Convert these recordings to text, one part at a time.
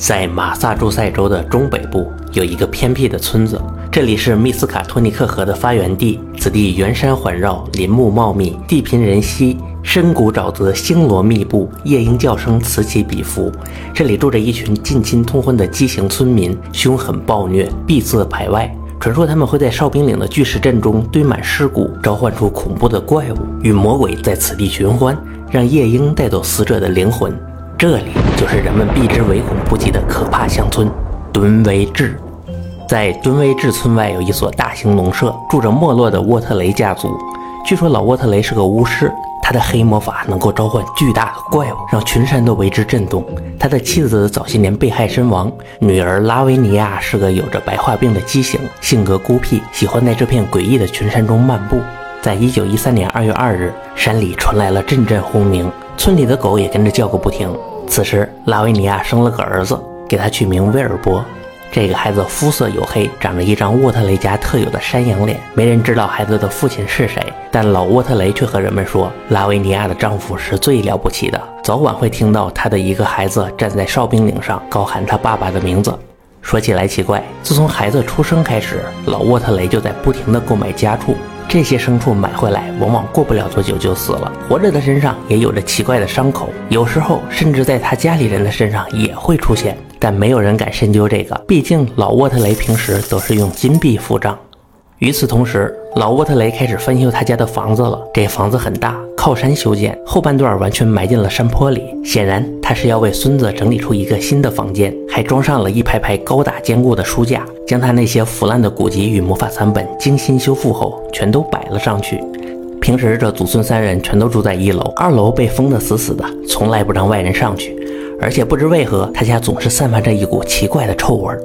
在马萨诸塞州的中北部有一个偏僻的村子，这里是密斯卡托尼克河的发源地。此地原山环绕，林木茂密，地贫人稀，深谷沼泽星罗密布，夜莺叫声此起彼伏。这里住着一群近亲通婚的畸形村民，凶狠暴虐，闭塞排外。传说他们会在哨兵岭的巨石阵中堆满尸骨，召唤出恐怖的怪物，与魔鬼在此地寻欢，让夜莺带走死者的灵魂。这里就是人们避之唯恐不及的可怕乡村敦威治。在敦威治村外有一所大型农舍，住着没落的沃特雷家族。据说老沃特雷是个巫师，他的黑魔法能够召唤巨大的怪物，让群山都为之震动。他的妻子早些年被害身亡，女儿拉维尼亚是个有着白化病的畸形，性格孤僻，喜欢在这片诡异的群山中漫步。在一九一三年二月二日，山里传来了阵阵轰鸣，村里的狗也跟着叫个不停。此时，拉维尼亚生了个儿子，给他取名威尔伯。这个孩子肤色黝黑，长着一张沃特雷家特有的山羊脸。没人知道孩子的父亲是谁，但老沃特雷却和人们说，拉维尼亚的丈夫是最了不起的。早晚会听到他的一个孩子站在哨兵岭上高喊他爸爸的名字。说起来奇怪，自从孩子出生开始，老沃特雷就在不停地购买家畜。这些牲畜买回来，往往过不了多久就死了。活着的身上也有着奇怪的伤口，有时候甚至在他家里人的身上也会出现。但没有人敢深究这个，毕竟老沃特雷平时都是用金币付账。与此同时，老沃特雷开始翻修他家的房子了。这房子很大，靠山修建，后半段完全埋进了山坡里。显然，他是要为孙子整理出一个新的房间，还装上了一排排高大坚固的书架，将他那些腐烂的古籍与魔法残本精心修复后，全都摆了上去。平时这祖孙三人全都住在一楼，二楼被封得死死的，从来不让外人上去。而且不知为何，他家总是散发着一股奇怪的臭味儿。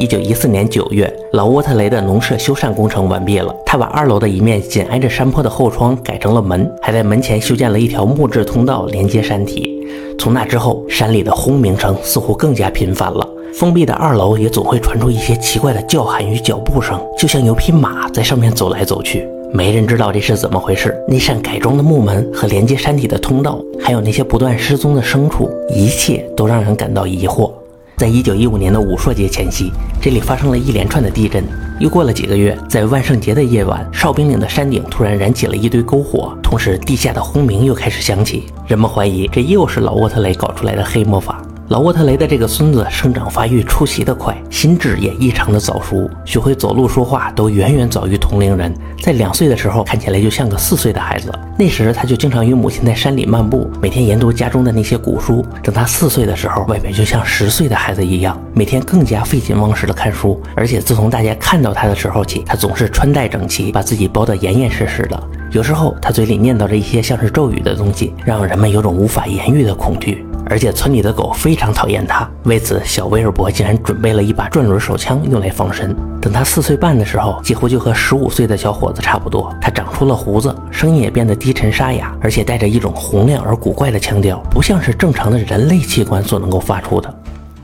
一九一四年九月，老沃特雷的农舍修缮工程完毕了。他把二楼的一面紧挨着山坡的后窗改成了门，还在门前修建了一条木质通道连接山体。从那之后，山里的轰鸣声似乎更加频繁了。封闭的二楼也总会传出一些奇怪的叫喊与脚步声，就像有匹马在上面走来走去。没人知道这是怎么回事。那扇改装的木门和连接山体的通道，还有那些不断失踪的牲畜，一切都让人感到疑惑。在一九一五年的武硕节前夕，这里发生了一连串的地震。又过了几个月，在万圣节的夜晚，哨兵岭的山顶突然燃起了一堆篝火，同时地下的轰鸣又开始响起。人们怀疑这又是老沃特雷搞出来的黑魔法。老沃特雷的这个孙子生长发育出奇的快，心智也异常的早熟，学会走路说话都远远早于同龄人。在两岁的时候，看起来就像个四岁的孩子。那时他就经常与母亲在山里漫步，每天研读家中的那些古书。等他四岁的时候，外表就像十岁的孩子一样，每天更加废寝忘食的看书。而且自从大家看到他的时候起，他总是穿戴整齐，把自己包得严严实实的。有时候他嘴里念叨着一些像是咒语的东西，让人们有种无法言喻的恐惧。而且村里的狗非常讨厌他，为此小威尔伯竟然准备了一把转轮手枪用来防身。等他四岁半的时候，几乎就和十五岁的小伙子差不多。他长出了胡子，声音也变得低沉沙哑，而且带着一种洪亮而古怪的腔调，不像是正常的人类器官所能够发出的。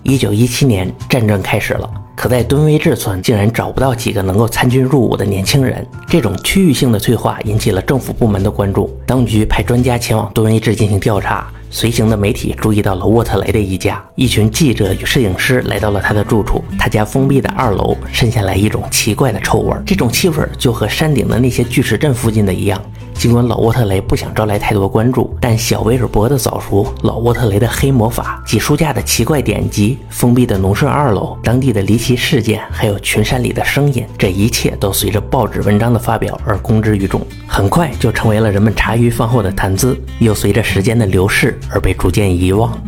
一九一七年，战争开始了，可在敦威治村竟然找不到几个能够参军入伍的年轻人。这种区域性的退化引起了政府部门的关注，当局派专家前往敦威治进行调查。随行的媒体注意到了沃特雷的一家，一群记者与摄影师来到了他的住处。他家封闭的二楼渗下来一种奇怪的臭味，这种气味就和山顶的那些巨石阵附近的一样。尽管老沃特雷不想招来太多关注，但小威尔伯的早熟、老沃特雷的黑魔法、几书架的奇怪典籍、封闭的农舍二楼、当地的离奇事件，还有群山里的声音，这一切都随着报纸文章的发表而公之于众，很快就成为了人们茶余饭后的谈资，又随着时间的流逝而被逐渐遗忘。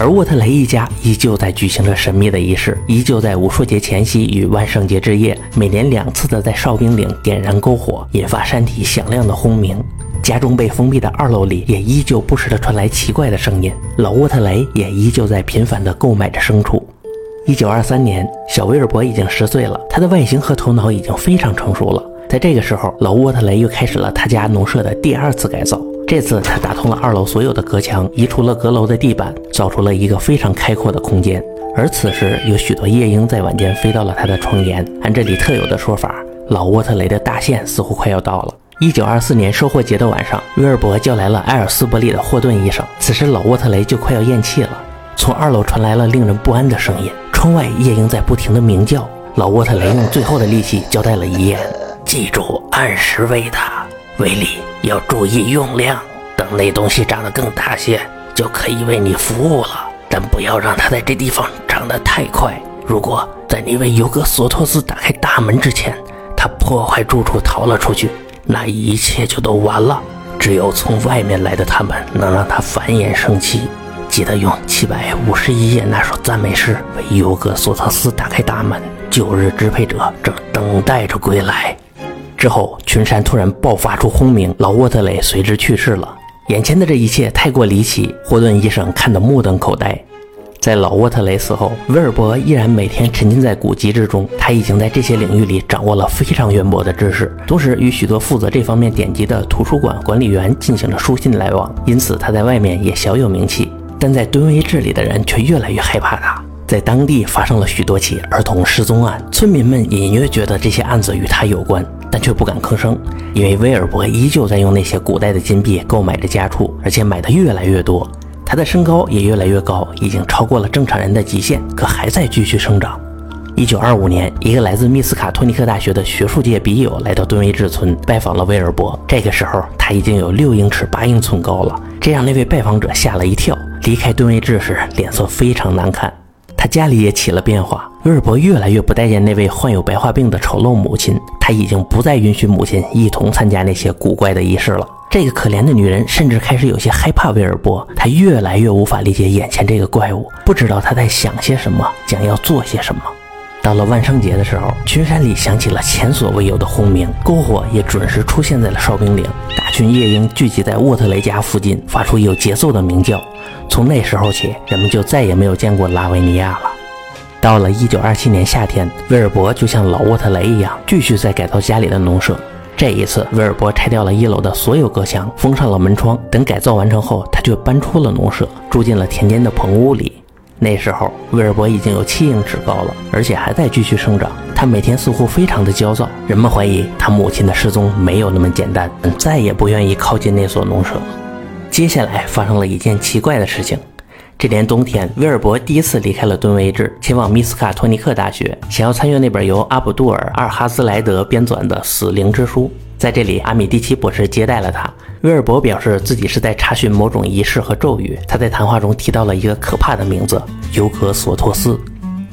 而沃特雷一家依旧在举行着神秘的仪式，依旧在武术节前夕与万圣节之夜，每年两次的在哨兵岭点燃篝火，引发山体响亮的轰鸣。家中被封闭的二楼里也依旧不时的传来奇怪的声音。老沃特雷也依旧在频繁的购买着牲畜。一九二三年，小威尔伯已经十岁了，他的外形和头脑已经非常成熟了。在这个时候，老沃特雷又开始了他家农舍的第二次改造。这次他打通了二楼所有的隔墙，移除了阁楼的地板，造出了一个非常开阔的空间。而此时，有许多夜莺在晚间飞到了他的窗沿。按这里特有的说法，老沃特雷的大限似乎快要到了。一九二四年收获节的晚上，威尔伯叫来了埃尔斯伯里的霍顿医生。此时，老沃特雷就快要咽气了。从二楼传来了令人不安的声音。窗外夜莺在不停地鸣叫。老沃特雷用最后的力气交代了遗言：“记住，按时喂它，威利要注意用量。等那东西长得更大些，就可以为你服务了。但不要让它在这地方长得太快。如果在你为尤格索托斯打开大门之前，它破坏住处逃了出去，那一切就都完了。只有从外面来的他们能让它繁衍生息。记得用七百五十一页那首赞美诗为尤格索托斯打开大门。旧日支配者正等待着归来。之后，群山突然爆发出轰鸣，老沃特雷随之去世了。眼前的这一切太过离奇，霍顿医生看得目瞪口呆。在老沃特雷死后，威尔伯依然每天沉浸在古籍之中。他已经在这些领域里掌握了非常渊博的知识，同时与许多负责这方面典籍的图书馆管理员进行了书信来往，因此他在外面也小有名气。但在敦威治里的人却越来越害怕他。在当地发生了许多起儿童失踪案，村民们隐约觉得这些案子与他有关，但却不敢吭声，因为威尔伯依旧在用那些古代的金币购买着家畜，而且买的越来越多。他的身高也越来越高，已经超过了正常人的极限，可还在继续生长。一九二五年，一个来自密斯卡托尼克大学的学术界笔友来到顿威治村拜访了威尔伯，这个时候他已经有六英尺八英寸高了，这让那位拜访者吓了一跳。离开顿威治时，脸色非常难看。他家里也起了变化，威尔伯越来越不待见那位患有白化病的丑陋母亲，他已经不再允许母亲一同参加那些古怪的仪式了。这个可怜的女人甚至开始有些害怕威尔伯，她越来越无法理解眼前这个怪物，不知道他在想些什么，将要做些什么。到了万圣节的时候，群山里响起了前所未有的轰鸣，篝火也准时出现在了哨兵岭，大群夜莺聚集在沃特雷家附近，发出有节奏的鸣叫。从那时候起，人们就再也没有见过拉维尼亚了。到了1927年夏天，威尔伯就像老沃特雷一样，继续在改造家里的农舍。这一次，威尔伯拆掉了一楼的所有隔墙，封上了门窗。等改造完成后，他就搬出了农舍，住进了田间的棚屋里。那时候，威尔伯已经有七英尺高了，而且还在继续生长。他每天似乎非常的焦躁，人们怀疑他母亲的失踪没有那么简单，再也不愿意靠近那所农舍。接下来发生了一件奇怪的事情。这年冬天，威尔伯第一次离开了敦威治，前往密斯卡托尼克大学，想要参阅那本由阿卜杜尔·阿尔哈斯莱德编纂的《死灵之书》。在这里，阿米蒂奇博士接待了他。威尔伯表示自己是在查询某种仪式和咒语。他在谈话中提到了一个可怕的名字——尤格索托斯。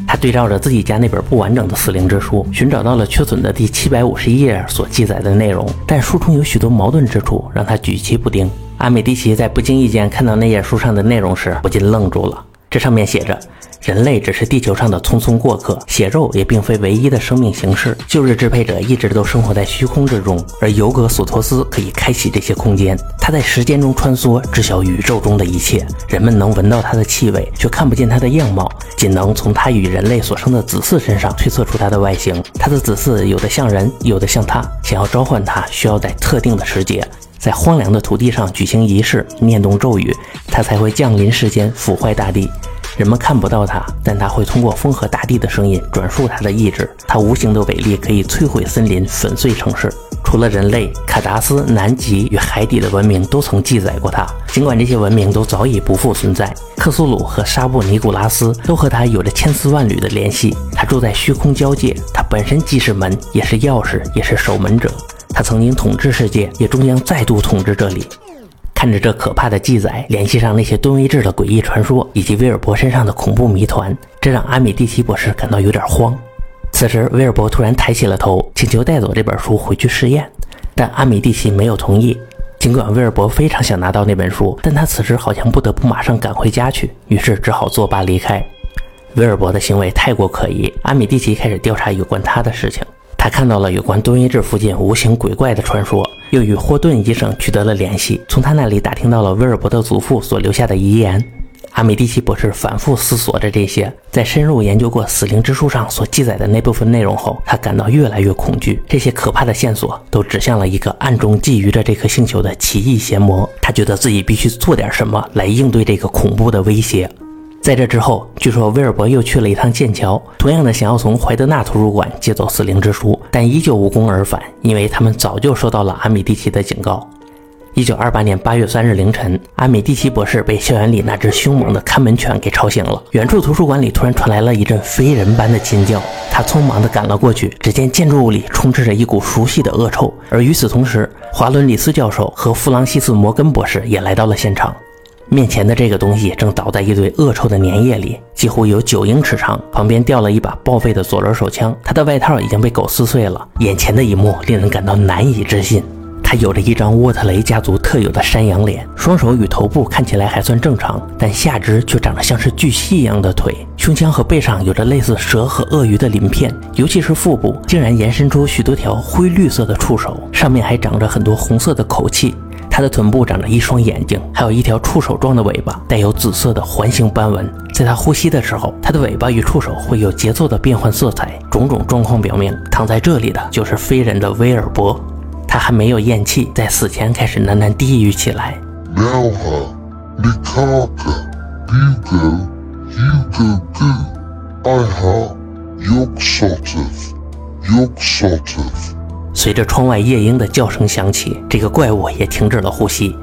他对照着自己家那本不完整的《死灵之书》，寻找到了缺损的第七百五十一页所记载的内容，但书中有许多矛盾之处，让他举棋不定。阿美蒂奇在不经意间看到那页书上的内容时，不禁愣住了。这上面写着：“人类只是地球上的匆匆过客，血肉也并非唯一的生命形式。旧日支配者一直都生活在虚空之中，而尤格索托斯可以开启这些空间。他在时间中穿梭，知晓宇宙中的一切。人们能闻到他的气味，却看不见他的样貌，仅能从他与人类所生的子嗣身上推测出他的外形。他的子嗣有的像人，有的像他。想要召唤他，需要在特定的时节。”在荒凉的土地上举行仪式，念动咒语，他才会降临世间，腐坏大地。人们看不到他，但他会通过风和大地的声音转述他的意志。他无形的伟力可以摧毁森林，粉碎城市。除了人类，卡达斯、南极与海底的文明都曾记载过他。尽管这些文明都早已不复存在，克苏鲁和沙布尼古拉斯都和他有着千丝万缕的联系。他住在虚空交界，他本身既是门，也是钥匙，也是守门者。他曾经统治世界，也终将再度统治这里。看着这可怕的记载，联系上那些敦威治的诡异传说，以及威尔伯身上的恐怖谜团，这让阿米蒂奇博士感到有点慌。此时，威尔伯突然抬起了头，请求带走这本书回去试验，但阿米蒂奇没有同意。尽管威尔伯非常想拿到那本书，但他此时好像不得不马上赶回家去，于是只好作罢离开。威尔伯的行为太过可疑，阿米蒂奇开始调查有关他的事情。他看到了有关敦威治附近无形鬼怪的传说，又与霍顿医生取得了联系，从他那里打听到了威尔伯的祖父所留下的遗言。阿米蒂奇博士反复思索着这些，在深入研究过《死灵之书》上所记载的那部分内容后，他感到越来越恐惧。这些可怕的线索都指向了一个暗中觊觎着这颗星球的奇异邪魔。他觉得自己必须做点什么来应对这个恐怖的威胁。在这之后，据说威尔伯又去了一趟剑桥，同样的想要从怀德纳图书馆借走死灵之书，但依旧无功而返，因为他们早就收到了阿米蒂奇的警告。一九二八年八月三日凌晨，阿米蒂奇博士被校园里那只凶猛的看门犬给吵醒了。远处图书馆里突然传来了一阵非人般的尖叫，他匆忙地赶了过去。只见建筑物里充斥着一股熟悉的恶臭，而与此同时，华伦里斯教授和弗朗西斯摩根博士也来到了现场。面前的这个东西正倒在一堆恶臭的粘液里，几乎有九英尺长，旁边掉了一把报废的左轮手枪，他的外套已经被狗撕碎了。眼前的一幕令人感到难以置信。他有着一张沃特雷家族特有的山羊脸，双手与头部看起来还算正常，但下肢却长得像是巨蜥一样的腿，胸腔和背上有着类似蛇和鳄鱼的鳞片，尤其是腹部竟然延伸出许多条灰绿色的触手，上面还长着很多红色的口器。他的臀部长着一双眼睛，还有一条触手状的尾巴，带有紫色的环形斑纹。在他呼吸的时候，他的尾巴与触手会有节奏的变换色彩。种种状况表明，躺在这里的就是非人的威尔伯。他还没有咽气，在死前开始喃喃低语起来。随着窗外夜莺的叫声响起，这个怪物也停止了呼吸。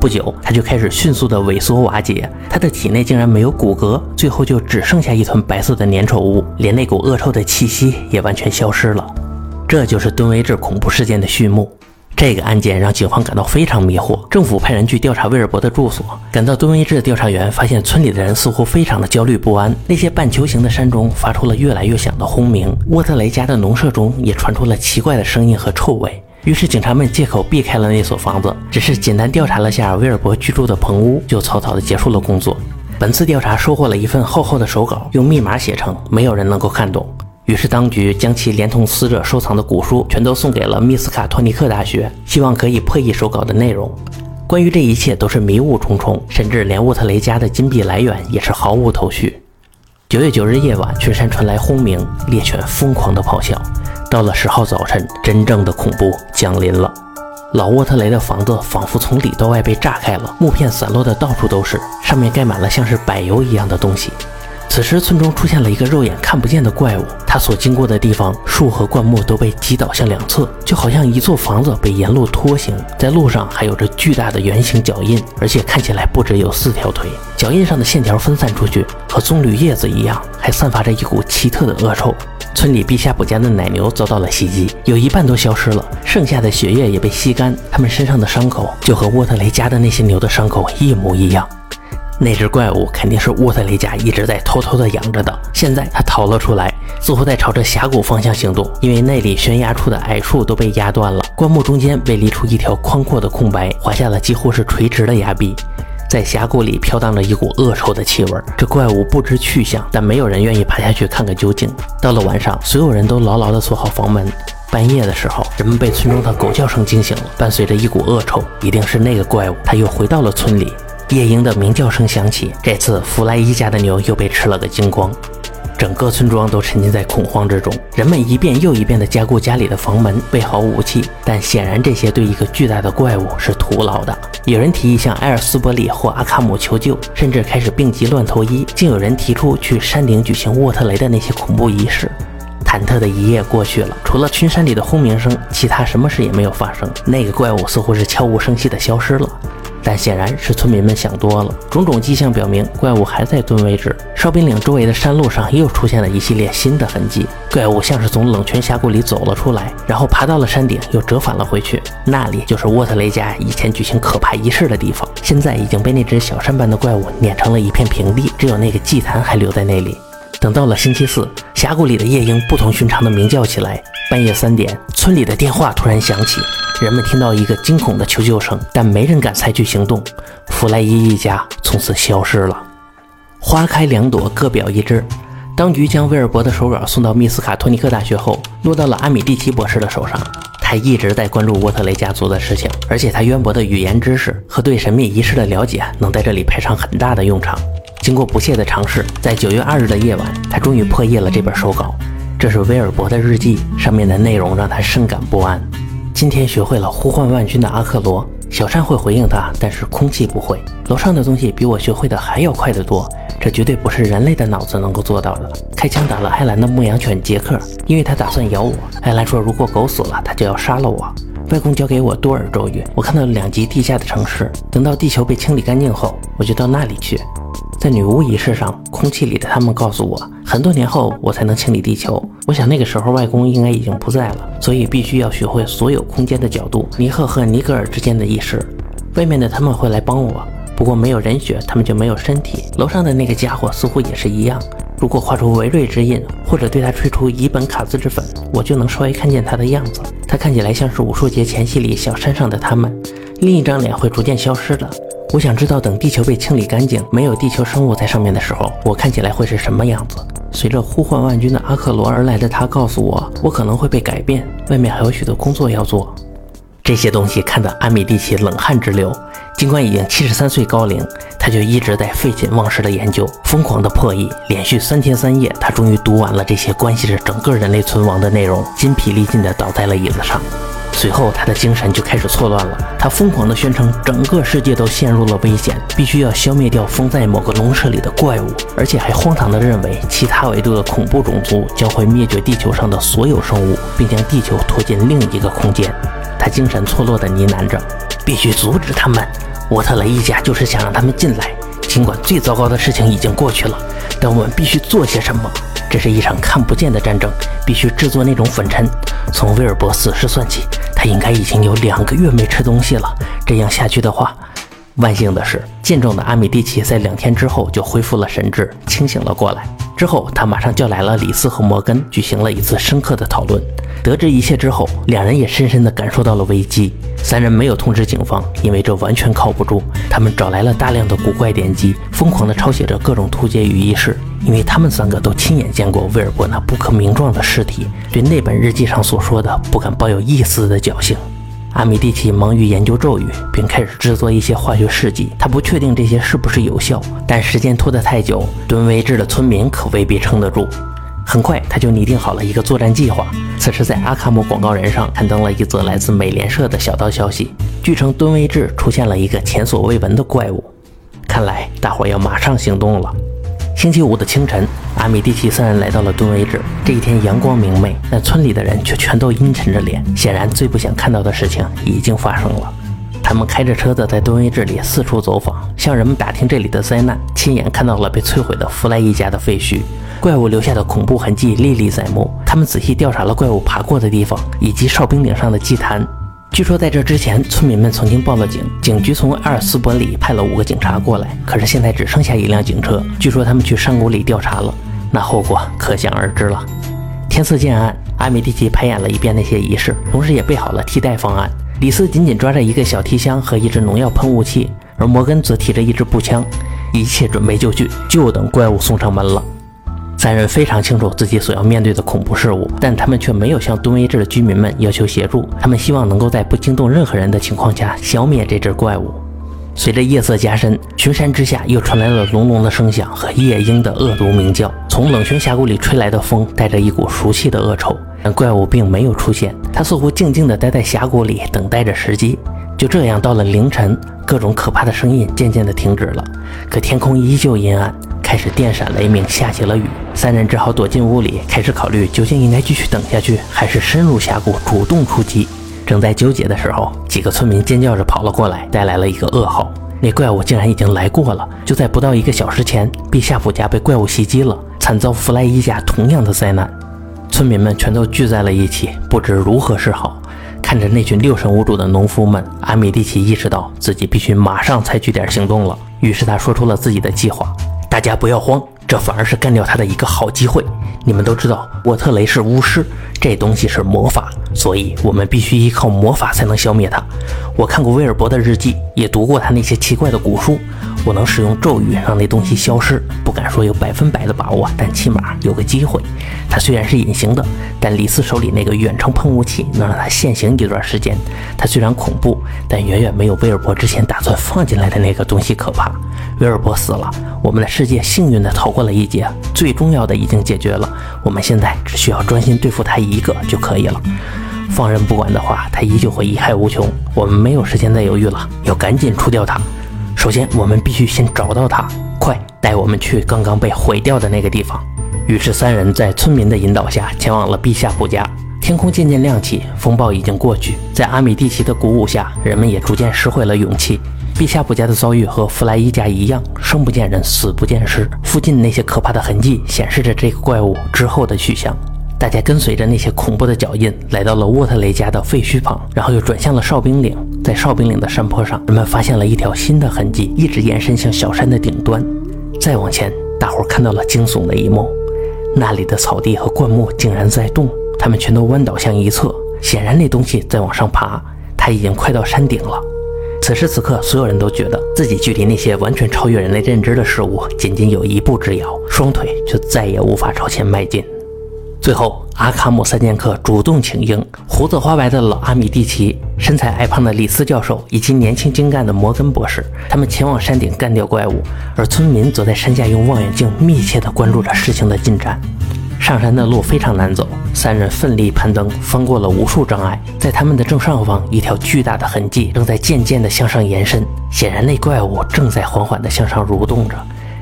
不久，它就开始迅速的萎缩瓦解，它的体内竟然没有骨骼，最后就只剩下一团白色的粘稠物，连那股恶臭的气息也完全消失了。这就是敦威治恐怖事件的序幕。这个案件让警方感到非常迷惑，政府派人去调查威尔伯的住所。赶到敦威治的调查员发现，村里的人似乎非常的焦虑不安。那些半球形的山中发出了越来越响的轰鸣，沃特雷家的农舍中也传出了奇怪的声音和臭味。于是警察们借口避开了那所房子，只是简单调查了下威尔伯居住的棚屋，就草草的结束了工作。本次调查收获了一份厚厚的手稿，用密码写成，没有人能够看懂。于是，当局将其连同死者收藏的古书全都送给了密斯卡托尼克大学，希望可以破译手稿的内容。关于这一切都是迷雾重重，甚至连沃特雷家的金币来源也是毫无头绪。九月九日夜晚，群山传来轰鸣，猎犬疯狂地咆哮。到了十号早晨，真正的恐怖降临了。老沃特雷的房子仿佛从里到外被炸开了，木片散落的到处都是，上面盖满了像是柏油一样的东西。此时，村中出现了一个肉眼看不见的怪物。他所经过的地方，树和灌木都被击倒向两侧，就好像一座房子被沿路拖行。在路上还有着巨大的圆形脚印，而且看起来不止有四条腿。脚印上的线条分散出去，和棕榈叶子一样，还散发着一股奇特的恶臭。村里毕夏普家的奶牛遭到了袭击，有一半都消失了，剩下的血液也被吸干。他们身上的伤口就和沃特雷家的那些牛的伤口一模一样。那只怪物肯定是沃特雷家一直在偷偷的养着的，现在他逃了出来，似乎在朝着峡谷方向行动，因为那里悬崖处的矮树都被压断了，灌木中间被犁出一条宽阔的空白，划下了几乎是垂直的崖壁，在峡谷里飘荡着一股恶臭的气味。这怪物不知去向，但没有人愿意爬下去看个究竟。到了晚上，所有人都牢牢地锁好房门。半夜的时候，人们被村中的狗叫声惊醒了，伴随着一股恶臭，一定是那个怪物，他又回到了村里。夜莺的鸣叫声响起，这次弗莱伊家的牛又被吃了个精光。整个村庄都沉浸在恐慌之中，人们一遍又一遍地加固家里的房门，备好武器。但显然，这些对一个巨大的怪物是徒劳的。有人提议向埃尔斯伯里或阿卡姆求救，甚至开始病急乱投医。竟有人提出去山顶举行沃特雷的那些恐怖仪式。忐忑的一夜过去了，除了群山里的轰鸣声，其他什么事也没有发生。那个怪物似乎是悄无声息地消失了。但显然是村民们想多了，种种迹象表明怪物还在蹲位置。哨兵岭周围的山路上又出现了一系列新的痕迹，怪物像是从冷泉峡谷里走了出来，然后爬到了山顶，又折返了回去。那里就是沃特雷家以前举行可怕仪式的地方，现在已经被那只小山般的怪物碾成了一片平地，只有那个祭坛还留在那里。等到了星期四，峡谷里的夜莺不同寻常的鸣叫起来。半夜三点，村里的电话突然响起。人们听到一个惊恐的求救声，但没人敢采取行动。弗莱伊一家从此消失了。花开两朵，各表一枝。当局将威尔伯的手稿送到密斯卡托尼克大学后，落到了阿米蒂奇博士的手上。他一直在关注沃特雷家族的事情，而且他渊博的语言知识和对神秘仪式的了解，能在这里派上很大的用场。经过不懈的尝试，在九月二日的夜晚，他终于破译了这本手稿。这是威尔伯的日记，上面的内容让他深感不安。今天学会了呼唤万军的阿克罗，小山会回应他，但是空气不会。楼上的东西比我学会的还要快得多，这绝对不是人类的脑子能够做到的。开枪打了艾兰的牧羊犬杰克，因为他打算咬我。艾兰说，如果狗死了，他就要杀了我。外公教给我多尔咒语，我看到了两级地下的城市。等到地球被清理干净后，我就到那里去。在女巫仪式上，空气里的他们告诉我，很多年后我才能清理地球。我想那个时候外公应该已经不在了，所以必须要学会所有空间的角度，尼赫和尼格尔之间的意识。外面的他们会来帮我，不过没有人血，他们就没有身体。楼上的那个家伙似乎也是一样。如果画出维瑞之印，或者对他吹出乙苯卡兹之粉，我就能稍微看见他的样子。他看起来像是武术节前夕里小山上的他们。另一张脸会逐渐消失的。我想知道，等地球被清理干净，没有地球生物在上面的时候，我看起来会是什么样子？随着呼唤万军的阿克罗而来的他告诉我，我可能会被改变。外面还有许多工作要做。这些东西看得阿米蒂奇冷汗直流。尽管已经七十三岁高龄，他就一直在废寝忘食的研究，疯狂的破译。连续三天三夜，他终于读完了这些关系着整个人类存亡的内容，筋疲力尽地倒在了椅子上。随后，他的精神就开始错乱了。他疯狂地宣称，整个世界都陷入了危险，必须要消灭掉封在某个笼舍里的怪物，而且还荒唐地认为，其他维度的恐怖种族将会灭绝地球上的所有生物，并将地球拖进另一个空间。他精神错落地呢喃着：“必须阻止他们。”沃特雷一家就是想让他们进来，尽管最糟糕的事情已经过去了，但我们必须做些什么。这是一场看不见的战争，必须制作那种粉尘。从威尔伯死时算起，他应该已经有两个月没吃东西了。这样下去的话，万幸的是，健壮的阿米蒂奇在两天之后就恢复了神智，清醒了过来。之后，他马上叫来了李斯和摩根，举行了一次深刻的讨论。得知一切之后，两人也深深地感受到了危机。三人没有通知警方，因为这完全靠不住。他们找来了大量的古怪典籍，疯狂地抄写着各种图解与仪式，因为他们三个都亲眼见过威尔伯那不可名状的尸体，对那本日记上所说的不敢抱有一丝的侥幸。阿米蒂奇忙于研究咒语，并开始制作一些化学试剂。他不确定这些是不是有效，但时间拖得太久，敦威治的村民可未必撑得住。很快，他就拟定好了一个作战计划。此时，在阿卡姆广告人上刊登了一则来自美联社的小道消息，据称敦威治出现了一个前所未闻的怪物。看来，大伙要马上行动了。星期五的清晨，阿米蒂奇三人来到了敦威治。这一天阳光明媚，但村里的人却全都阴沉着脸，显然最不想看到的事情已经发生了。他们开着车子在敦威治里四处走访，向人们打听这里的灾难，亲眼看到了被摧毁的弗莱一家的废墟。怪物留下的恐怖痕迹历历在目。他们仔细调查了怪物爬过的地方，以及哨兵顶上的祭坛。据说在这之前，村民们曾经报了警，警局从阿尔斯伯里派了五个警察过来。可是现在只剩下一辆警车。据说他们去山谷里调查了，那后果可想而知了。天色渐暗，阿米蒂奇排演了一遍那些仪式，同时也备好了替代方案。李斯紧紧抓着一个小提箱和一支农药喷雾器，而摩根则提着一支步枪，一切准备就绪，就等怪物送上门了。三人非常清楚自己所要面对的恐怖事物，但他们却没有向敦威治的居民们要求协助。他们希望能够在不惊动任何人的情况下消灭这只怪物。随着夜色加深，群山之下又传来了隆隆的声响和夜莺的恶毒鸣叫。从冷泉峡谷里吹来的风带着一股熟悉的恶臭，但怪物并没有出现。它似乎静静地待在峡谷里，等待着时机。就这样，到了凌晨，各种可怕的声音渐渐地停止了，可天空依旧阴暗。开始电闪雷鸣，下起了雨，三人只好躲进屋里，开始考虑究竟应该继续等下去，还是深入峡谷主动出击。正在纠结的时候，几个村民尖叫着跑了过来，带来了一个噩耗：那怪物竟然已经来过了。就在不到一个小时前，毕夏普家被怪物袭击了，惨遭弗莱伊家同样的灾难。村民们全都聚在了一起，不知如何是好。看着那群六神无主的农夫们，阿米蒂奇意识到自己必须马上采取点行动了。于是他说出了自己的计划。大家不要慌，这反而是干掉他的一个好机会。你们都知道，沃特雷是巫师，这东西是魔法，所以我们必须依靠魔法才能消灭他。我看过威尔伯的日记，也读过他那些奇怪的古书。我能使用咒语让那东西消失，不敢说有百分百的把握，但起码有个机会。它虽然是隐形的，但李斯手里那个远程喷雾器能让它现形一段时间。它虽然恐怖，但远远没有威尔伯之前打算放进来的那个东西可怕。威尔伯死了，我们的世界幸运地逃过了一劫，最重要的已经解决了。我们现在只需要专心对付他一个就可以了。放任不管的话，他依旧会贻害无穷。我们没有时间再犹豫了，要赶紧除掉他。首先，我们必须先找到他。快，带我们去刚刚被毁掉的那个地方。于是，三人在村民的引导下前往了陛下普家。天空渐渐亮起，风暴已经过去。在阿米蒂奇的鼓舞下，人们也逐渐拾回了勇气。陛下部家的遭遇和弗莱伊家一样，生不见人，死不见尸。附近那些可怕的痕迹显示着这个怪物之后的去向。大家跟随着那些恐怖的脚印，来到了沃特雷家的废墟旁，然后又转向了哨兵岭。在哨兵岭的山坡上，人们发现了一条新的痕迹，一直延伸向小山的顶端。再往前，大伙看到了惊悚的一幕：那里的草地和灌木竟然在动，它们全都弯倒向一侧，显然那东西在往上爬。它已经快到山顶了。此时此刻，所有人都觉得自己距离那些完全超越人类认知的事物仅仅有一步之遥，双腿却再也无法朝前迈进。最后，阿卡姆三剑客主动请缨，胡子花白的老阿米蒂奇、身材矮胖的李斯教授以及年轻精干的摩根博士，他们前往山顶干掉怪物，而村民则在山下用望远镜密切地关注着事情的进展。上山的路非常难走，三人奋力攀登，翻过了无数障碍。在他们的正上方，一条巨大的痕迹正在渐渐地向上延伸，显然那怪物正在缓缓地向上蠕动着。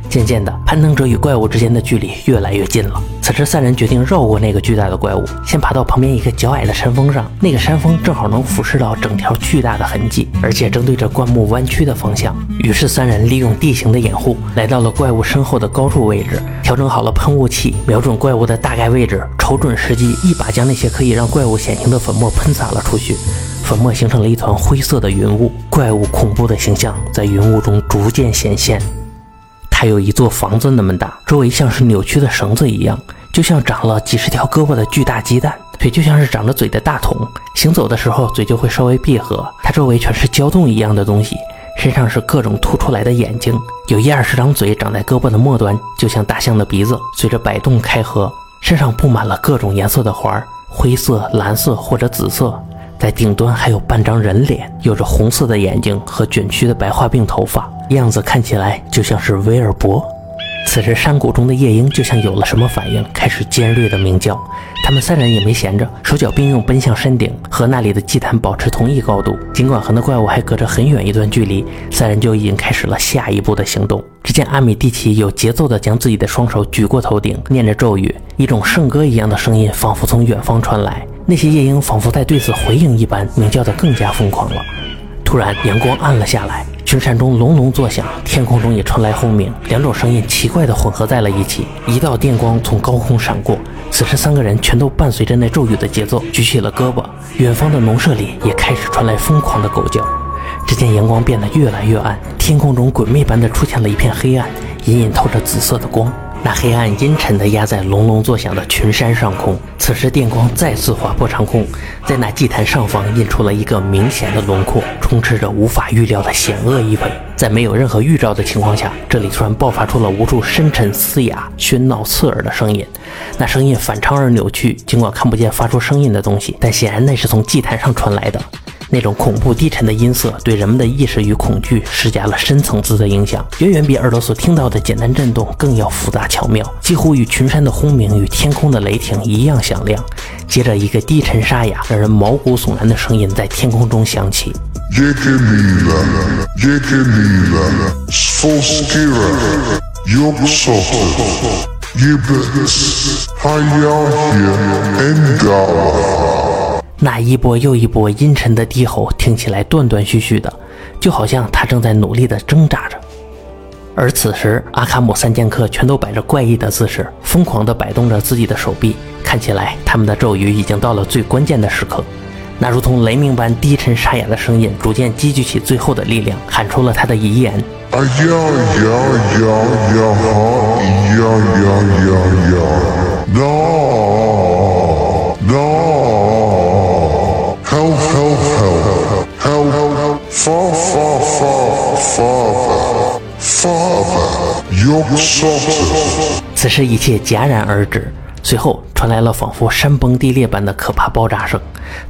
渐渐的，攀登者与怪物之间的距离越来越近了。此时，三人决定绕过那个巨大的怪物，先爬到旁边一个较矮的山峰上。那个山峰正好能俯视到整条巨大的痕迹，而且正对着灌木弯曲的方向。于是，三人利用地形的掩护，来到了怪物身后的高处位置，调整好了喷雾器，瞄准怪物的大概位置，瞅准时机，一把将那些可以让怪物显形的粉末喷洒了出去。粉末形成了一团灰色的云雾，怪物恐怖的形象在云雾中逐渐显现。还有一座房子那么大，周围像是扭曲的绳子一样，就像长了几十条胳膊的巨大鸡蛋，腿就像是长着嘴的大桶，行走的时候嘴就会稍微闭合。它周围全是胶洞一样的东西，身上是各种凸出来的眼睛，有一二十张嘴长在胳膊的末端，就像大象的鼻子，随着摆动开合。身上布满了各种颜色的环，灰色、蓝色或者紫色。在顶端还有半张人脸，有着红色的眼睛和卷曲的白化病头发。样子看起来就像是威尔伯。此时，山谷中的夜莺就像有了什么反应，开始尖锐的鸣叫。他们三人也没闲着，手脚并用奔向山顶，和那里的祭坛保持同一高度。尽管和那怪物还隔着很远一段距离，三人就已经开始了下一步的行动。只见阿米蒂奇有节奏地将自己的双手举过头顶，念着咒语，一种圣歌一样的声音仿佛从远方传来。那些夜莺仿佛在对此回应一般，鸣叫得更加疯狂了。突然，阳光暗了下来。群山中隆隆作响，天空中也传来轰鸣，两种声音奇怪的混合在了一起。一道电光从高空闪过，此时三个人全都伴随着那咒语的节奏举起了胳膊。远方的农舍里也开始传来疯狂的狗叫。只见阳光变得越来越暗，天空中鬼魅般的出现了一片黑暗，隐隐透着紫色的光。那黑暗阴沉地压在隆隆作响的群山上空。此时电光再次划破长空，在那祭坛上方印出了一个明显的轮廓，充斥着无法预料的险恶意味。在没有任何预兆的情况下，这里突然爆发出了无数深沉嘶哑、喧闹刺耳的声音。那声音反常而扭曲，尽管看不见发出声音的东西，但显然那是从祭坛上传来的。那种恐怖低沉的音色对人们的意识与恐惧施加了深层次的影响，远远比耳朵所听到的简单震动更要复杂巧妙，几乎与群山的轰鸣与天空的雷霆一样响亮。接着，一个低沉沙哑、让人毛骨悚然的声音在天空中响起。那一波又一波阴沉的低吼听起来断断续续的，就好像他正在努力地挣扎着。而此时，阿卡姆三剑客全都摆着怪异的姿势，疯狂地摆动着自己的手臂，看起来他们的咒语已经到了最关键的时刻。那如同雷鸣般低沉沙哑的声音逐渐积聚起最后的力量，喊出了他的遗言。呀呀呀呀呀呀呀！No！此时一切戛然而止，随后传来了仿佛山崩地裂般的可怕爆炸声，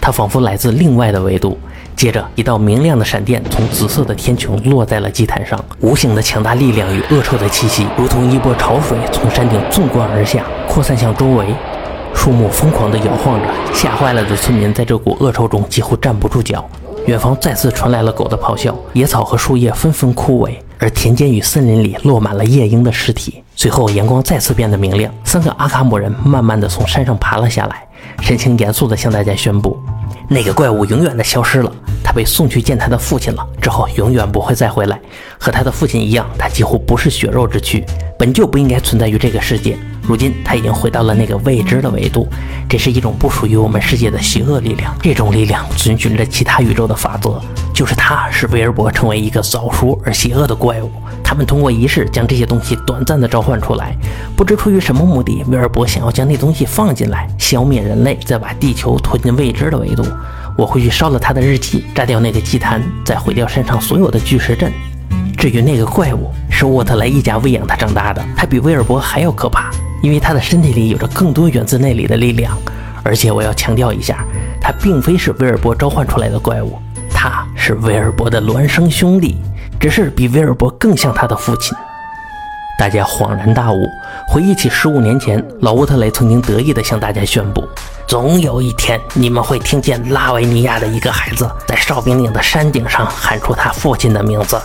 它仿佛来自另外的维度。接着，一道明亮的闪电从紫色的天穹落在了祭坛上，无形的强大力量与恶臭的气息，如同一波潮水从山顶纵贯而下，扩散向周围。树木疯狂地摇晃着，吓坏了的村民在这股恶臭中几乎站不住脚。远方再次传来了狗的咆哮，野草和树叶纷纷枯萎，而田间与森林里落满了夜莺的尸体。随后，阳光再次变得明亮，三个阿卡姆人慢慢的从山上爬了下来。神情严肃的向大家宣布：“那个怪物永远的消失了，他被送去见他的父亲了，之后永远不会再回来。和他的父亲一样，他几乎不是血肉之躯，本就不应该存在于这个世界。如今他已经回到了那个未知的维度，这是一种不属于我们世界的邪恶力量。这种力量遵循着其他宇宙的法则，就是它使威尔伯成为一个早熟而邪恶的怪物。”他们通过仪式将这些东西短暂的召唤出来，不知出于什么目的，威尔伯想要将那东西放进来，消灭人类，再把地球拖进未知的维度。我会去烧了他的日记，炸掉那个祭坛，再毁掉山上所有的巨石阵。至于那个怪物，是沃特莱一家喂养他长大的，他比威尔伯还要可怕，因为他的身体里有着更多源自那里的力量。而且我要强调一下，他并非是威尔伯召唤出来的怪物，他是威尔伯的孪生兄弟。只是比威尔伯更像他的父亲。大家恍然大悟，回忆起十五年前，老乌特雷曾经得意地向大家宣布：“总有一天，你们会听见拉维尼亚的一个孩子在哨兵岭的山顶上喊出他父亲的名字。”